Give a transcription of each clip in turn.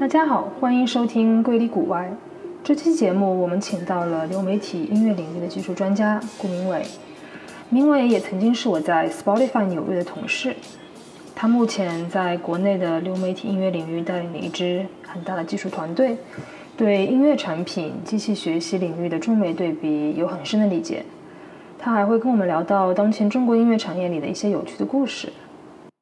大家好，欢迎收听《瑰里古外》。这期节目我们请到了流媒体音乐领域的技术专家顾明伟。明伟也曾经是我在 Spotify 纽约的同事。他目前在国内的流媒体音乐领域带领了一支很大的技术团队，对音乐产品、机器学习领域的中美对比有很深的理解。他还会跟我们聊到当前中国音乐产业里的一些有趣的故事。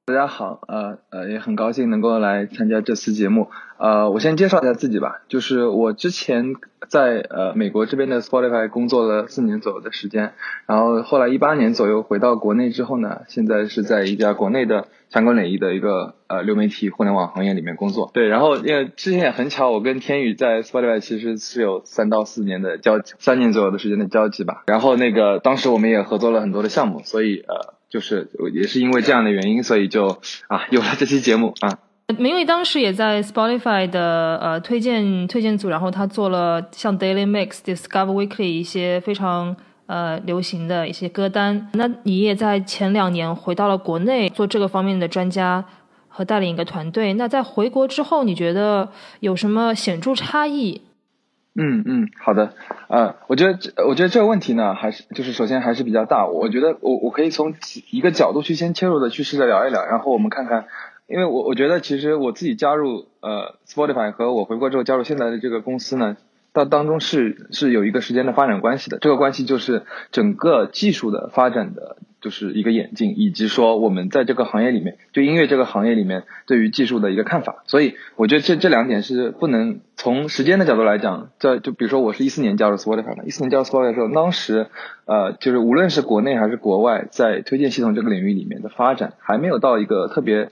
大家好，呃呃，也很高兴能够来参加这次节目。呃，我先介绍一下自己吧，就是我之前在呃美国这边的 Spotify 工作了四年左右的时间，然后后来一八年左右回到国内之后呢，现在是在一家国内的相关领域的一个呃流媒体互联网行业里面工作。对，然后因为之前也很巧，我跟天宇在 Spotify 其实是有三到四年的交三年左右的时间的交集吧。然后那个当时我们也合作了很多的项目，所以呃。就是也是因为这样的原因，所以就啊有了这期节目啊。明伟当时也在 Spotify 的呃推荐推荐组，然后他做了像 Daily Mix、Discover Weekly 一些非常呃流行的一些歌单。那你也在前两年回到了国内做这个方面的专家和带领一个团队。那在回国之后，你觉得有什么显著差异？嗯嗯，好的，呃，我觉得这我觉得这个问题呢，还是就是首先还是比较大。我觉得我我可以从一个角度去先切入的去试着聊一聊，然后我们看看，因为我我觉得其实我自己加入呃 Spotify 和我回国之后加入现在的这个公司呢。它当中是是有一个时间的发展关系的，这个关系就是整个技术的发展的就是一个演进，以及说我们在这个行业里面，就音乐这个行业里面对于技术的一个看法。所以我觉得这这两点是不能从时间的角度来讲，在就比如说我是一四年加入 Spotify 的，一四年加入 Spotify 的时候，当时呃就是无论是国内还是国外，在推荐系统这个领域里面的发展还没有到一个特别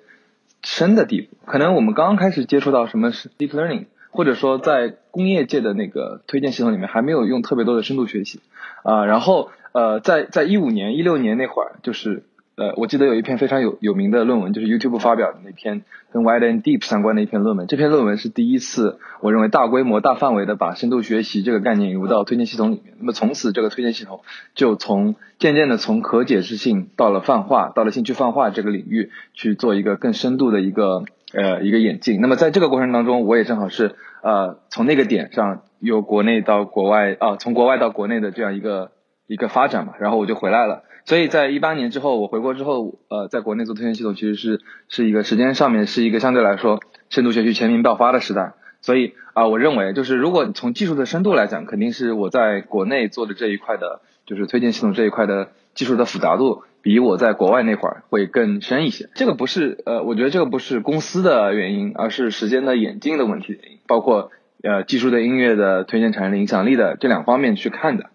深的地步，可能我们刚刚开始接触到什么是 deep learning。或者说，在工业界的那个推荐系统里面，还没有用特别多的深度学习啊。然后，呃，在在一五年、一六年那会儿，就是呃，我记得有一篇非常有有名的论文，就是 YouTube 发表的那篇跟 Wide and Deep 相关的一篇论文。这篇论文是第一次，我认为大规模、大范围的把深度学习这个概念引入到推荐系统里面。那么从此，这个推荐系统就从渐渐的从可解释性到了泛化，到了兴趣泛化这个领域去做一个更深度的一个。呃，一个演进。那么在这个过程当中，我也正好是呃，从那个点上由国内到国外啊，从国外到国内的这样一个一个发展嘛。然后我就回来了。所以在一八年之后，我回国之后，呃，在国内做推荐系统，其实是是一个时间上面是一个相对来说深度学习全民爆发的时代。所以啊，我认为就是如果从技术的深度来讲，肯定是我在国内做的这一块的，就是推荐系统这一块的技术的复杂度。比我在国外那会儿会更深一些，这个不是呃，我觉得这个不是公司的原因，而是时间的演进的问题，包括呃技术对音乐的推荐产业的影响力的这两方面去看的。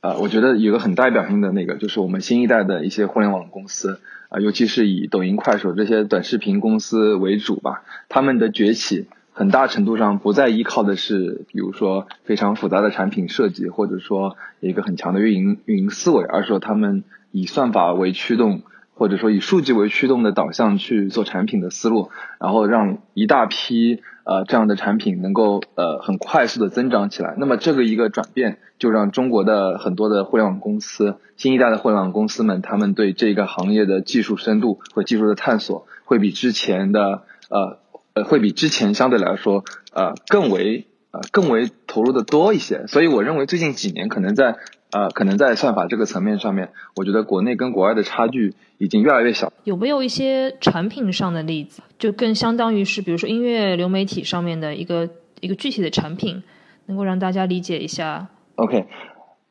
呃，我觉得有个很代表性的那个，就是我们新一代的一些互联网公司啊，尤其是以抖音、快手这些短视频公司为主吧，他们的崛起很大程度上不再依靠的是，比如说非常复杂的产品设计，或者说一个很强的运营运营思维，而是说他们。以算法为驱动，或者说以数据为驱动的导向去做产品的思路，然后让一大批呃这样的产品能够呃很快速的增长起来。那么这个一个转变，就让中国的很多的互联网公司，新一代的互联网公司们，他们对这个行业的技术深度和技术的探索，会比之前的呃呃会比之前相对来说呃更为呃更为投入的多一些。所以我认为最近几年可能在。呃，可能在算法这个层面上面，我觉得国内跟国外的差距已经越来越小。有没有一些产品上的例子，就更相当于是，比如说音乐流媒体上面的一个一个具体的产品，能够让大家理解一下？OK，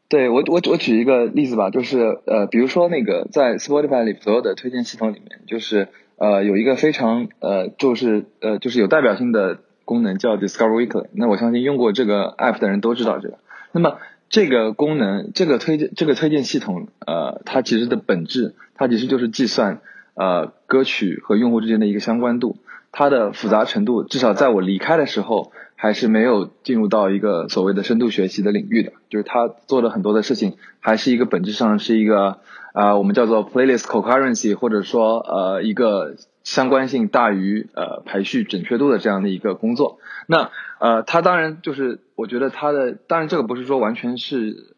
对我我我举一个例子吧，就是呃，比如说那个在 Spotify 里所有的推荐系统里面，就是呃有一个非常呃就是呃就是有代表性的功能叫 Discover Weekly。那我相信用过这个 App 的人都知道这个。那么这个功能，这个推荐，这个推荐系统，呃，它其实的本质，它其实就是计算，呃，歌曲和用户之间的一个相关度。它的复杂程度，至少在我离开的时候，还是没有进入到一个所谓的深度学习的领域的。就是它做了很多的事情，还是一个本质上是一个，啊，我们叫做 playlist concurrency，或者说，呃，一个相关性大于呃排序准确度的这样的一个工作。那呃，它当然就是，我觉得它的，当然这个不是说完全是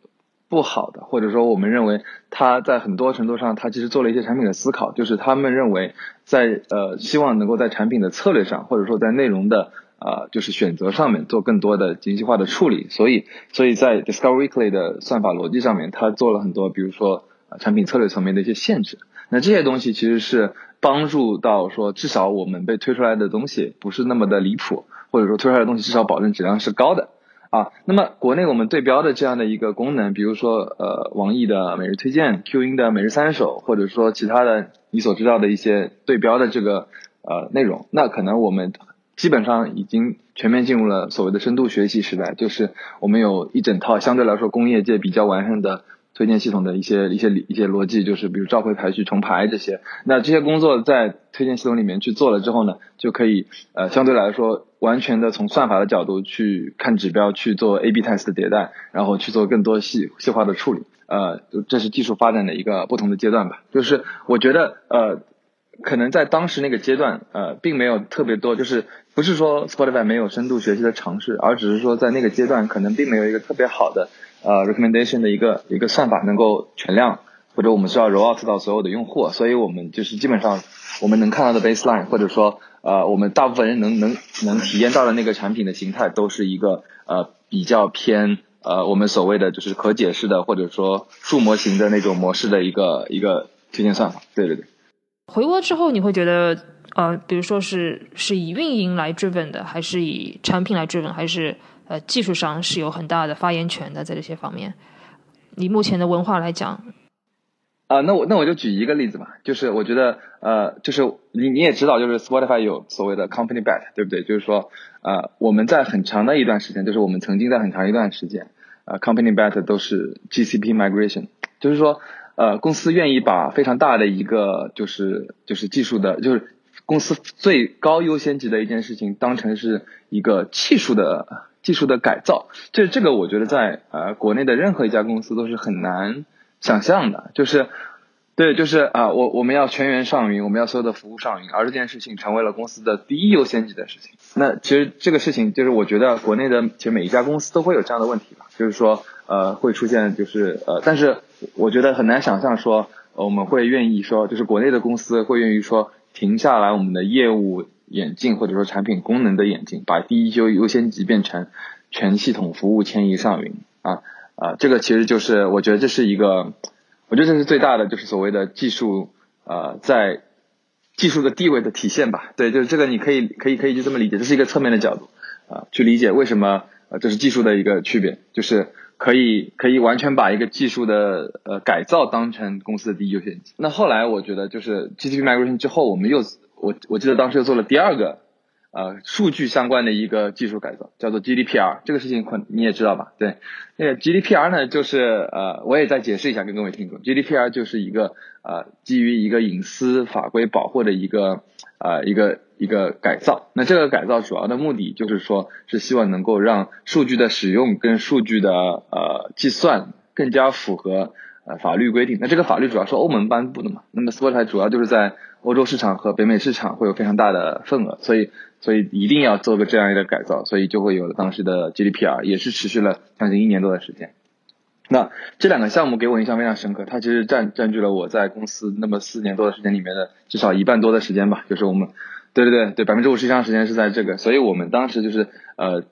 不好的，或者说我们认为它在很多程度上，它其实做了一些产品的思考，就是他们认为在呃希望能够在产品的策略上，或者说在内容的呃就是选择上面做更多的精细化的处理，所以所以在 Discover Weekly 的算法逻辑上面，它做了很多，比如说产品策略层面的一些限制。那这些东西其实是帮助到说，至少我们被推出来的东西不是那么的离谱，或者说推出来的东西至少保证质量是高的啊。那么国内我们对标的这样的一个功能，比如说呃网易的每日推荐、Q 音的每日三首，或者说其他的你所知道的一些对标的这个呃内容，那可能我们基本上已经全面进入了所谓的深度学习时代，就是我们有一整套相对来说工业界比较完善的。推荐系统的一些一些一些逻辑，就是比如召回、排序、重排这些。那这些工作在推荐系统里面去做了之后呢，就可以呃相对来说完全的从算法的角度去看指标，去做 A/B test 的迭代，然后去做更多细细化的处理。呃，这是技术发展的一个不同的阶段吧。就是我觉得呃，可能在当时那个阶段呃，并没有特别多，就是不是说 Spotify 没有深度学习的尝试，而只是说在那个阶段可能并没有一个特别好的。呃，recommendation 的一个一个算法能够全量，或者我们需要 roll out 到所有的用户，所以我们就是基本上我们能看到的 baseline，或者说呃，我们大部分人能能能体验到的那个产品的形态，都是一个呃比较偏呃我们所谓的就是可解释的，或者说数模型的那种模式的一个一个推荐算法。对对对。回国之后，你会觉得呃，比如说是是以运营来追本的，还是以产品来追本，还是？呃，技术上是有很大的发言权的，在这些方面。你目前的文化来讲，啊，那我那我就举一个例子吧，就是我觉得，呃，就是你你也知道，就是 Spotify 有所谓的 company bet，对不对？就是说，呃，我们在很长的一段时间，就是我们曾经在很长一段时间，呃，company bet 都是 GCP migration，就是说，呃，公司愿意把非常大的一个就是就是技术的，就是公司最高优先级的一件事情，当成是一个技术的。技术的改造，这这个我觉得在呃国内的任何一家公司都是很难想象的，就是对，就是啊，我我们要全员上云，我们要所有的服务上云，而这件事情成为了公司的第一优先级的事情。那其实这个事情就是我觉得国内的其实每一家公司都会有这样的问题吧，就是说呃会出现就是呃，但是我觉得很难想象说我们会愿意说，就是国内的公司会愿意说停下来我们的业务。眼镜或者说产品功能的眼镜，把第一优优先级变成全系统服务迁移上云啊啊，这个其实就是我觉得这是一个，我觉得这是最大的就是所谓的技术呃在技术的地位的体现吧。对，就是这个你可以可以可以就这么理解，这是一个侧面的角度啊，去理解为什么呃这是技术的一个区别，就是可以可以完全把一个技术的呃改造当成公司的第一优先级。那后来我觉得就是 GTP migration 之后，我们又。我我记得当时又做了第二个，呃，数据相关的一个技术改造，叫做 GDPR。这个事情可你也知道吧？对，那个 GDPR 呢，就是呃，我也再解释一下跟各位听众，GDPR 就是一个呃，基于一个隐私法规保护的一个呃一个一个改造。那这个改造主要的目的就是说，是希望能够让数据的使用跟数据的呃计算更加符合呃法律规定。那这个法律主要是欧盟颁布的嘛？那么 swot 主要就是在欧洲市场和北美市场会有非常大的份额，所以所以一定要做个这样一个改造，所以就会有了当时的 GDPR，也是持续了将近一年多的时间。那这两个项目给我印象非常深刻，它其实占占据了我在公司那么四年多的时间里面的至少一半多的时间吧，就是我们对对对对百分之五十以上时间是在这个，所以我们当时就是呃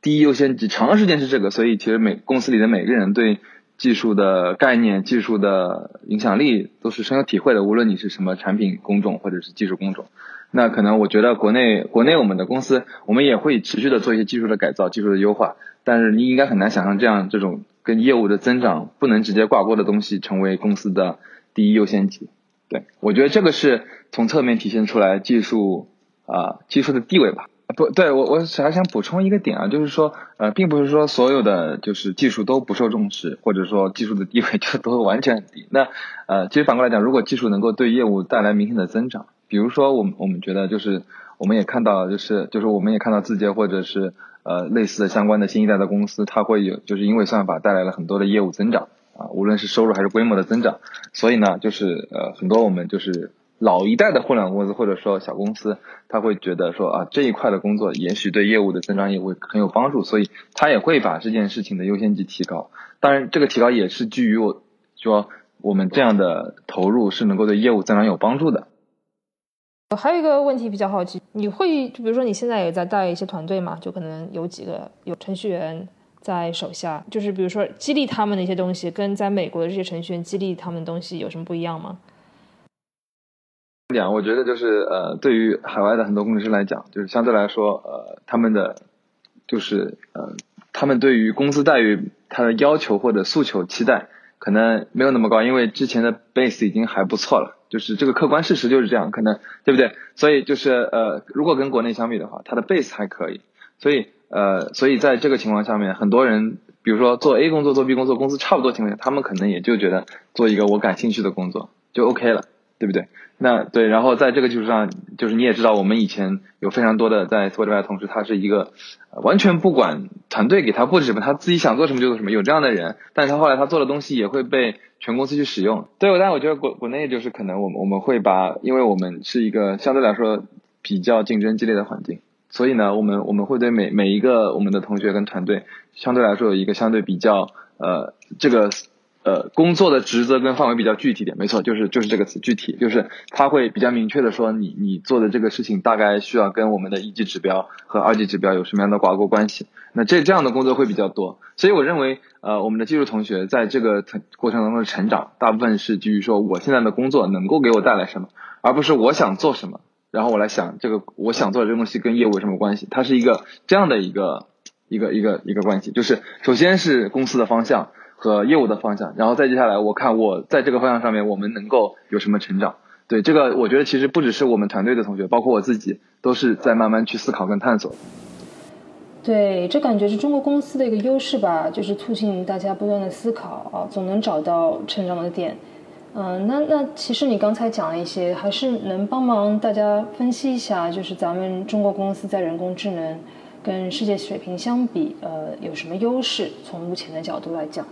第一优先级长时间是这个，所以其实每公司里的每个人对。技术的概念、技术的影响力都是深有体会的。无论你是什么产品工种或者是技术工种，那可能我觉得国内国内我们的公司，我们也会持续的做一些技术的改造、技术的优化。但是你应该很难想象这样这种跟业务的增长不能直接挂钩的东西成为公司的第一优先级。对我觉得这个是从侧面体现出来技术啊技术的地位吧。不对，我我还想补充一个点啊，就是说，呃，并不是说所有的就是技术都不受重视，或者说技术的地位就都完全很低。那呃，其实反过来讲，如果技术能够对业务带来明显的增长，比如说我们我们觉得就是我们也看到就是就是我们也看到字节或者是呃类似的相关的新一代的公司，它会有就是因为算法带来了很多的业务增长啊，无论是收入还是规模的增长，所以呢，就是呃很多我们就是。老一代的互联网公司或者说小公司，他会觉得说啊这一块的工作也许对业务的增长也会很有帮助，所以他也会把这件事情的优先级提高。当然，这个提高也是基于我说我们这样的投入是能够对业务增长有帮助的。还有一个问题比较好奇，你会就比如说你现在也在带一些团队嘛，就可能有几个有程序员在手下，就是比如说激励他们的一些东西，跟在美国的这些程序员激励他们的东西有什么不一样吗？讲，我觉得就是呃，对于海外的很多工程师来讲，就是相对来说，呃，他们的就是呃，他们对于工资待遇他的要求或者诉求期待可能没有那么高，因为之前的 base 已经还不错了，就是这个客观事实就是这样，可能对不对？所以就是呃，如果跟国内相比的话，它的 base 还可以，所以呃，所以在这个情况下面，很多人比如说做 A 工作做 B 工作，工资差不多情况下，他们可能也就觉得做一个我感兴趣的工作就 OK 了。对不对？那对，然后在这个基础上，就是你也知道，我们以前有非常多的在 Spotify 的同事，他是一个完全不管团队给他布置什么，他自己想做什么就做什么，有这样的人。但是他后来他做的东西也会被全公司去使用。对，但我觉得国国内就是可能我们我们会把，因为我们是一个相对来说比较竞争激烈的环境，所以呢，我们我们会对每每一个我们的同学跟团队相对来说有一个相对比较呃这个。呃，工作的职责跟范围比较具体点，没错，就是就是这个词，具体就是他会比较明确的说，你你做的这个事情大概需要跟我们的一级指标和二级指标有什么样的挂钩关系。那这这样的工作会比较多，所以我认为，呃，我们的技术同学在这个过程当中的成长，大部分是基于说我现在的工作能够给我带来什么，而不是我想做什么，然后我来想这个我想做的这个东西跟业务有什么关系。它是一个这样的一个一个一个一个关系，就是首先是公司的方向。和业务的方向，然后再接下来，我看我在这个方向上面，我们能够有什么成长？对这个，我觉得其实不只是我们团队的同学，包括我自己，都是在慢慢去思考跟探索。对，这感觉是中国公司的一个优势吧，就是促进大家不断的思考啊，总能找到成长的点。嗯，那那其实你刚才讲了一些，还是能帮忙大家分析一下，就是咱们中国公司在人工智能跟世界水平相比，呃，有什么优势？从目前的角度来讲。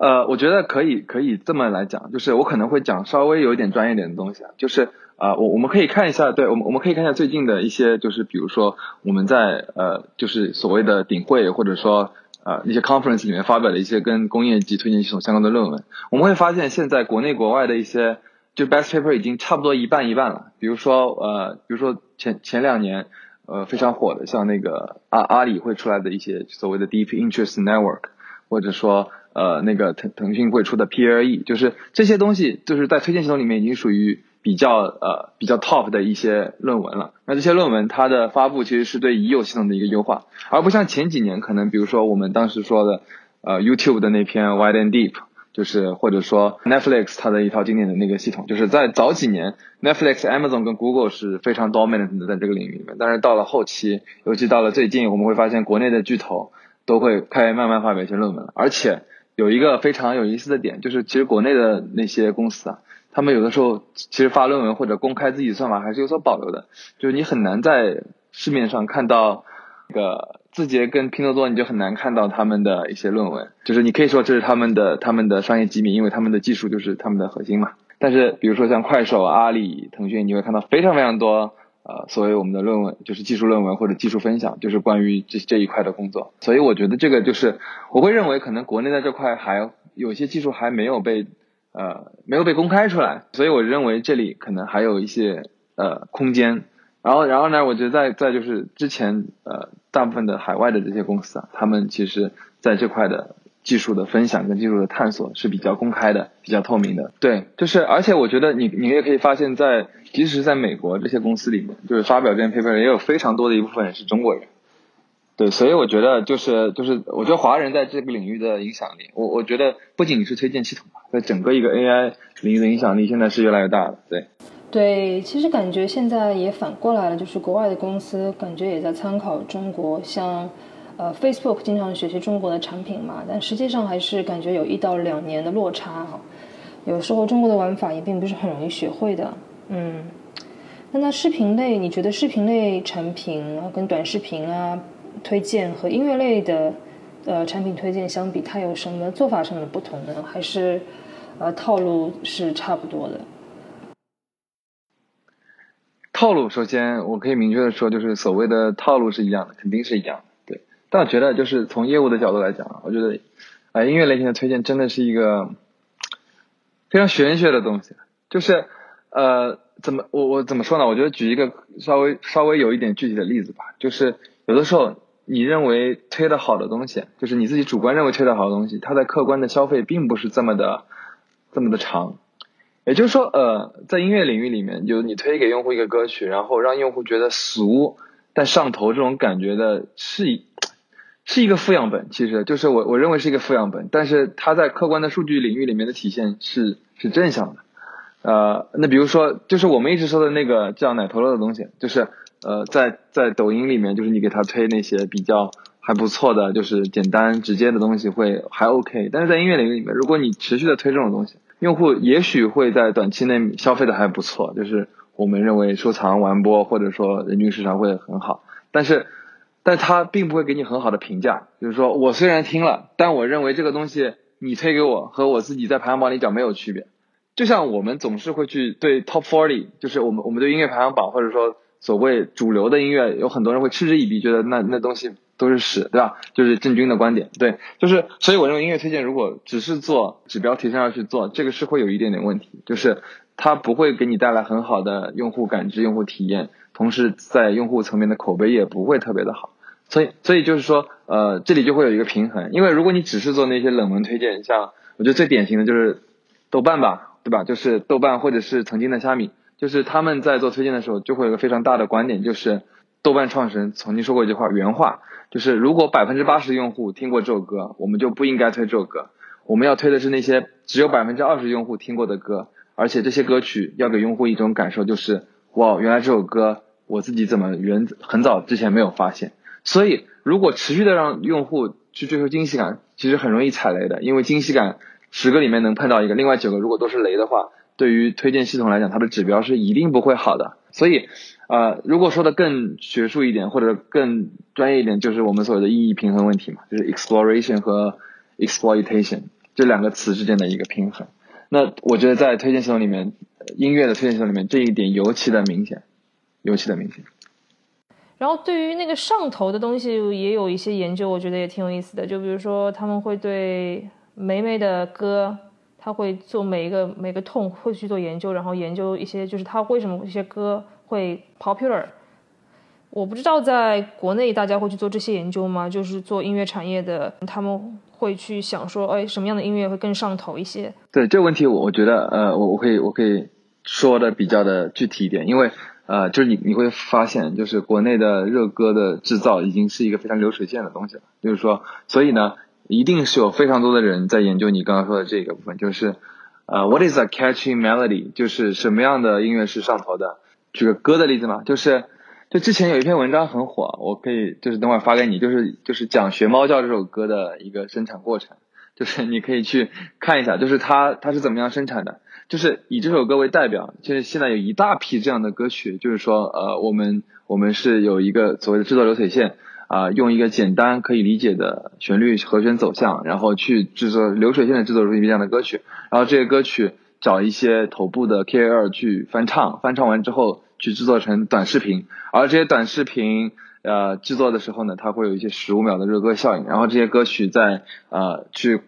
呃，我觉得可以可以这么来讲，就是我可能会讲稍微有一点专业点的东西啊，就是啊，我我们可以看一下，对我们我们可以看一下最近的一些，就是比如说我们在呃，就是所谓的顶会或者说呃一些 conference 里面发表的一些跟工业级推荐系统相关的论文，我们会发现现在国内国外的一些就 best paper 已经差不多一半一半了。比如说呃，比如说前前两年呃非常火的，像那个阿阿里会出来的一些所谓的 deep interest network，或者说。呃，那个腾腾讯会出的 PLE，就是这些东西，就是在推荐系统里面已经属于比较呃比较 top 的一些论文了。那这些论文它的发布其实是对已有系统的一个优化，而不像前几年可能比如说我们当时说的呃 YouTube 的那篇 Wide and Deep，就是或者说 Netflix 它的一套经典的那个系统，就是在早几年 Netflix、Amazon 跟 Google 是非常 dominant 的在这个领域里面，但是到了后期，尤其到了最近，我们会发现国内的巨头都会开始慢慢发表一些论文了，而且。有一个非常有意思的点，就是其实国内的那些公司啊，他们有的时候其实发论文或者公开自己的算法还是有所保留的，就是你很难在市面上看到那个字节跟拼多多，你就很难看到他们的一些论文，就是你可以说这是他们的他们的商业机密，因为他们的技术就是他们的核心嘛。但是比如说像快手、阿里、腾讯，你会看到非常非常多。呃，所谓我们的论文就是技术论文或者技术分享，就是关于这这一块的工作。所以我觉得这个就是我会认为可能国内在这块还有些技术还没有被呃没有被公开出来，所以我认为这里可能还有一些呃空间。然后然后呢，我觉得再再就是之前呃大部分的海外的这些公司啊，他们其实在这块的。技术的分享跟技术的探索是比较公开的、比较透明的。对，就是而且我觉得你你也可以发现，在即使是在美国这些公司里面，就是发表这篇 paper 也有非常多的一部分人是中国人。对，所以我觉得就是就是我觉得华人在这个领域的影响力，我我觉得不仅是推荐系统吧在整个一个 AI 领域的影响力现在是越来越大的。对，对，其实感觉现在也反过来了，就是国外的公司感觉也在参考中国，像。呃，Facebook 经常学习中国的产品嘛，但实际上还是感觉有一到两年的落差哈。有时候中国的玩法也并不是很容易学会的。嗯，那那视频类，你觉得视频类产品啊，跟短视频啊推荐和音乐类的呃产品推荐相比，它有什么做法上的不同呢？还是呃套路是差不多的？套路，首先我可以明确的说，就是所谓的套路是一样的，肯定是一样。但我觉得，就是从业务的角度来讲，我觉得，啊，音乐类型的推荐真的是一个非常玄学的东西。就是，呃，怎么我我怎么说呢？我觉得举一个稍微稍微有一点具体的例子吧，就是有的时候你认为推的好的东西，就是你自己主观认为推的好的东西，它在客观的消费并不是这么的这么的长。也就是说，呃，在音乐领域里面，就是你推给用户一个歌曲，然后让用户觉得俗但上头这种感觉的，是是一个副样本。其实就是我我认为是一个副样本，但是它在客观的数据领域里面的体现是是正向的。呃，那比如说，就是我们一直说的那个叫奶头乐的东西，就是呃，在在抖音里面，就是你给他推那些比较还不错的，就是简单直接的东西会还 OK，但是在音乐领域里面，如果你持续的推这种东西。用户也许会在短期内消费的还不错，就是我们认为收藏完播或者说人均市场会很好，但是，但他并不会给你很好的评价。就是说我虽然听了，但我认为这个东西你推给我和我自己在排行榜里讲没有区别。就像我们总是会去对 Top Forty，就是我们我们对音乐排行榜或者说所谓主流的音乐，有很多人会嗤之以鼻，觉得那那东西。都是屎，对吧？就是郑钧的观点，对，就是，所以我认为音乐推荐如果只是做指标提升上去做，这个是会有一点点问题，就是它不会给你带来很好的用户感知、用户体验，同时在用户层面的口碑也不会特别的好。所以，所以就是说，呃，这里就会有一个平衡，因为如果你只是做那些冷门推荐，像我觉得最典型的就是豆瓣吧，对吧？就是豆瓣或者是曾经的虾米，就是他们在做推荐的时候，就会有个非常大的观点，就是豆瓣创始人曾经说过一句话，原话。就是如果百分之八十用户听过这首歌，我们就不应该推这首歌。我们要推的是那些只有百分之二十用户听过的歌，而且这些歌曲要给用户一种感受，就是哇，原来这首歌我自己怎么原很早之前没有发现。所以，如果持续的让用户去追求惊喜感，其实很容易踩雷的，因为惊喜感十个里面能碰到一个，另外九个如果都是雷的话，对于推荐系统来讲，它的指标是一定不会好的。所以。呃，如果说的更学术一点或者更专业一点，就是我们所谓的意义平衡问题嘛，就是 exploration 和 exploitation 这两个词之间的一个平衡。那我觉得在推荐系统里面，音乐的推荐系统里面，这一点尤其的明显，尤其的明显。然后对于那个上头的东西，也有一些研究，我觉得也挺有意思的。就比如说，他们会对梅梅的歌，他会做每一个每个痛会去做研究，然后研究一些就是他为什么一些歌。会 popular，我不知道在国内大家会去做这些研究吗？就是做音乐产业的，他们会去想说，哎，什么样的音乐会更上头一些？对这个问题，我我觉得，呃，我我可以我可以说的比较的具体一点，因为呃，就是你你会发现，就是国内的热歌的制造已经是一个非常流水线的东西了，就是说，所以呢，一定是有非常多的人在研究你刚刚说的这个部分，就是呃，what is a catchy melody？就是什么样的音乐是上头的？举个歌的例子嘛，就是就之前有一篇文章很火，我可以就是等会儿发给你，就是就是讲《学猫叫》这首歌的一个生产过程，就是你可以去看一下，就是它它是怎么样生产的，就是以这首歌为代表，就是现在有一大批这样的歌曲，就是说呃我们我们是有一个所谓的制作流水线啊，用一个简单可以理解的旋律和弦走向，然后去制作流水线的制作出一这样的歌曲，然后这些歌曲。找一些头部的 KOL 去翻唱，翻唱完之后去制作成短视频，而这些短视频呃制作的时候呢，它会有一些十五秒的热歌效应，然后这些歌曲在呃去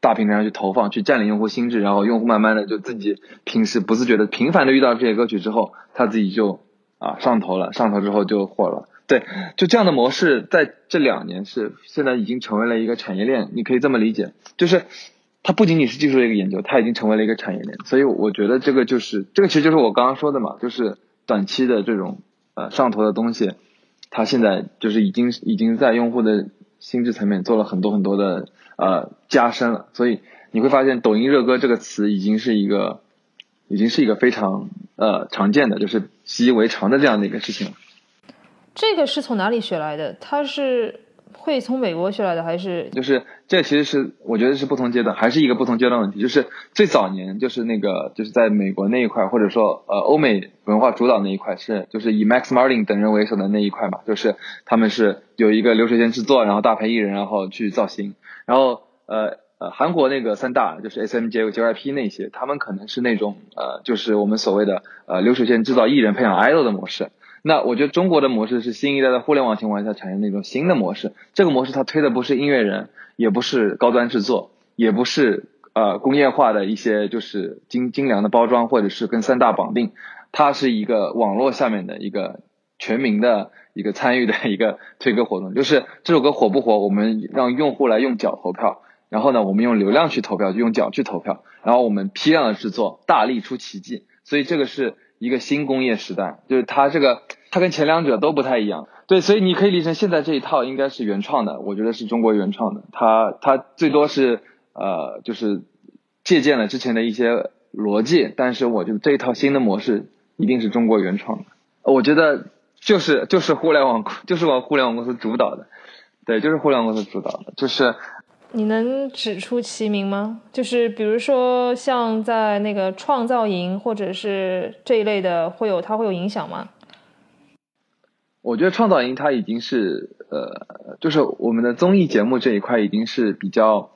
大平台上去投放，去占领用户心智，然后用户慢慢的就自己平时不自觉的频繁的遇到这些歌曲之后，他自己就啊上头了，上头之后就火了，对，就这样的模式在这两年是现在已经成为了一个产业链，你可以这么理解，就是。它不仅仅是技术的一个研究，它已经成为了一个产业链，所以我觉得这个就是这个其实就是我刚刚说的嘛，就是短期的这种呃上头的东西，它现在就是已经已经在用户的心智层面做了很多很多的呃加深了，所以你会发现抖音热歌这个词已经是一个已经是一个非常呃常见的，就是习以为常的这样的一个事情。这个是从哪里学来的？它是。会从美国学来的还是？就是这其实是我觉得是不同阶段，还是一个不同阶段问题。就是最早年就是那个就是在美国那一块，或者说呃欧美文化主导那一块是就是以 Max Martin 等人为首的那一块嘛，就是他们是有一个流水线制作，然后大牌艺人然后去造型，然后呃呃韩国那个三大就是 S M J J Y P 那些，他们可能是那种呃就是我们所谓的呃流水线制造艺人培养 idol 的模式。那我觉得中国的模式是新一代的互联网情况下产生的一种新的模式。这个模式它推的不是音乐人，也不是高端制作，也不是呃工业化的一些就是精精良的包装，或者是跟三大绑定。它是一个网络下面的一个全民的一个参与的一个推歌活动，就是这首歌火不火，我们让用户来用脚投票，然后呢，我们用流量去投票，就用脚去投票，然后我们批量的制作，大力出奇迹，所以这个是一个新工业时代，就是它这个它跟前两者都不太一样，对，所以你可以理成现在这一套应该是原创的，我觉得是中国原创的，它它最多是呃就是借鉴了之前的一些逻辑，但是我觉得这一套新的模式。一定是中国原创的，我觉得就是就是互联网就是往互联网公司主导的，对，就是互联网公司主导的，就是。你能指出其名吗？就是比如说像在那个创造营或者是这一类的，会有它会有影响吗？我觉得创造营它已经是呃，就是我们的综艺节目这一块已经是比较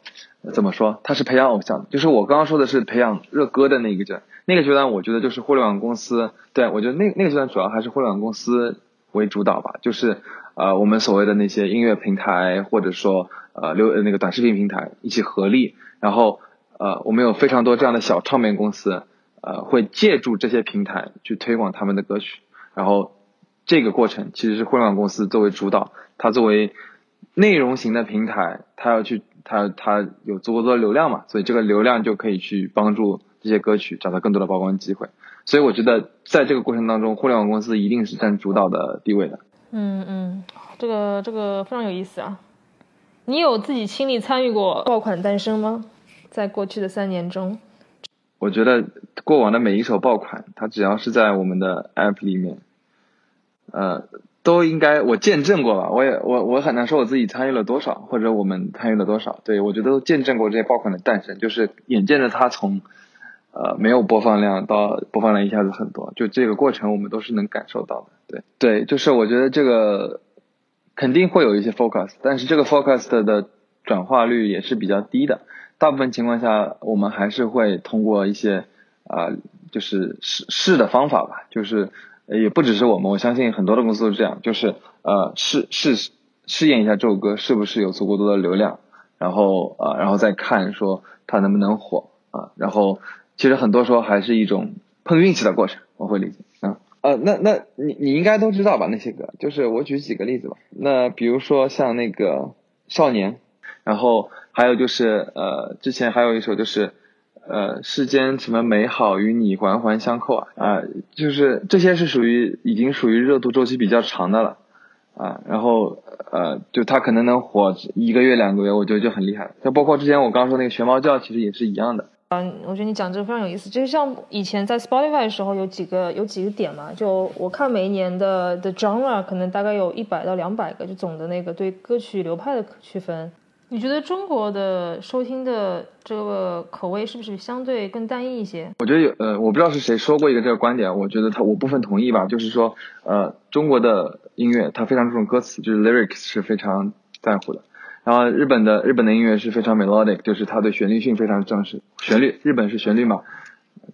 怎么说？它是培养偶像，就是我刚刚说的是培养热歌的那个阶段。那个阶段，我觉得就是互联网公司，对我觉得那那个阶段主要还是互联网公司为主导吧，就是呃我们所谓的那些音乐平台或者说呃流那个短视频平台一起合力，然后呃我们有非常多这样的小唱片公司，呃会借助这些平台去推广他们的歌曲，然后这个过程其实是互联网公司作为主导，它作为内容型的平台，它要去它它有足够多的流量嘛，所以这个流量就可以去帮助。这些歌曲找到更多的曝光机会，所以我觉得在这个过程当中，互联网公司一定是占主导的地位的。嗯嗯，这个这个非常有意思啊！你有自己亲历参与过爆款诞生吗？在过去的三年中，我觉得过往的每一首爆款，它只要是在我们的 App 里面，呃，都应该我见证过吧？我也我我很难说我自己参与了多少，或者我们参与了多少。对我觉得都见证过这些爆款的诞生，就是眼见着它从呃，没有播放量到播放量一下子很多，就这个过程我们都是能感受到的。对对，就是我觉得这个肯定会有一些 focus，但是这个 focus 的转化率也是比较低的。大部分情况下，我们还是会通过一些啊，就是试试的方法吧，就是也不只是我们，我相信很多的公司都是这样，就是呃试试试验一下这首歌是不是有足够多的流量，然后啊，然后再看说它能不能火啊，然后。其实很多时候还是一种碰运气的过程，我会理解啊。呃，那那你你应该都知道吧？那些歌，就是我举几个例子吧。那比如说像那个少年，然后还有就是呃，之前还有一首就是呃，世间什么美好与你环环相扣啊啊，就是这些是属于已经属于热度周期比较长的了啊。然后呃，就它可能能火一个月两个月，我觉得就很厉害了。就包括之前我刚说那个学猫叫，其实也是一样的。嗯，我觉得你讲这个非常有意思，就是像以前在 Spotify 的时候有几个有几个点嘛，就我看每一年的的 genre 可能大概有一百到两百个，就总的那个对歌曲流派的区分。你觉得中国的收听的这个口味是不是相对更单一一些？我觉得有，呃，我不知道是谁说过一个这个观点，我觉得他我部分同意吧，就是说，呃，中国的音乐它非常注重歌词，就是 lyrics 是非常在乎的。然后日本的日本的音乐是非常 melodic，就是它对旋律性非常重视。旋律，日本是旋律嘛，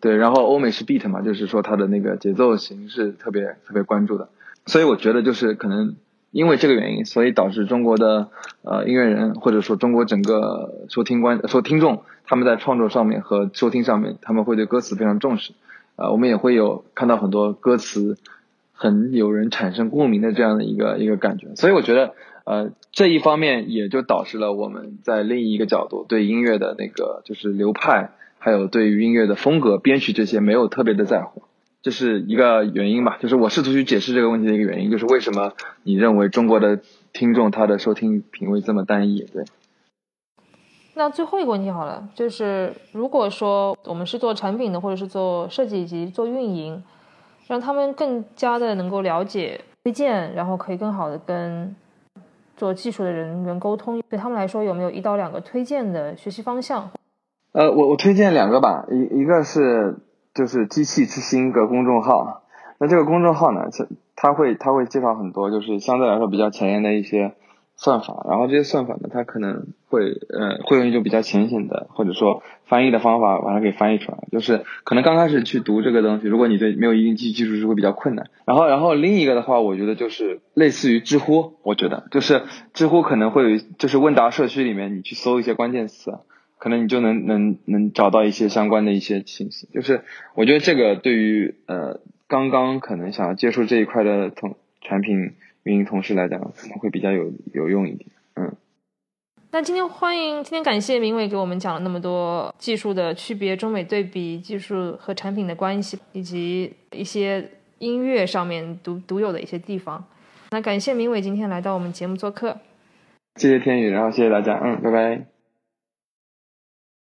对。然后欧美是 beat 嘛，就是说它的那个节奏型是特别特别关注的。所以我觉得就是可能因为这个原因，所以导致中国的呃音乐人或者说中国整个收听观收听众，他们在创作上面和收听上面，他们会对歌词非常重视。呃，我们也会有看到很多歌词很有人产生共鸣的这样的一个一个感觉。所以我觉得。呃，这一方面也就导致了我们在另一个角度对音乐的那个就是流派，还有对于音乐的风格、编曲这些没有特别的在乎，这是一个原因吧。就是我试图去解释这个问题的一个原因，就是为什么你认为中国的听众他的收听品味这么单一？对。那最后一个问题好了，就是如果说我们是做产品的，或者是做设计以及做运营，让他们更加的能够了解推荐，然后可以更好的跟。做技术的人员沟通，对他们来说有没有一到两个推荐的学习方向？呃，我我推荐两个吧，一一个是就是机器之心个公众号，那这个公众号呢，它它会它会介绍很多就是相对来说比较前沿的一些。算法，然后这些算法呢，它可能会呃会用一种比较浅显的或者说翻译的方法把它给翻译出来，就是可能刚开始去读这个东西，如果你对没有一定基技术是会比较困难。然后然后另一个的话，我觉得就是类似于知乎，我觉得就是知乎可能会有就是问答社区里面你去搜一些关键词，可能你就能能能找到一些相关的一些信息。就是我觉得这个对于呃刚刚可能想要接触这一块的同产品运营同事来讲，可能会比较有有用一点。嗯。那今天欢迎，今天感谢明伟给我们讲了那么多技术的区别、中美对比、技术和产品的关系，以及一些音乐上面独独有的一些地方。那感谢明伟今天来到我们节目做客。谢谢天宇，然后谢谢大家，嗯，拜拜。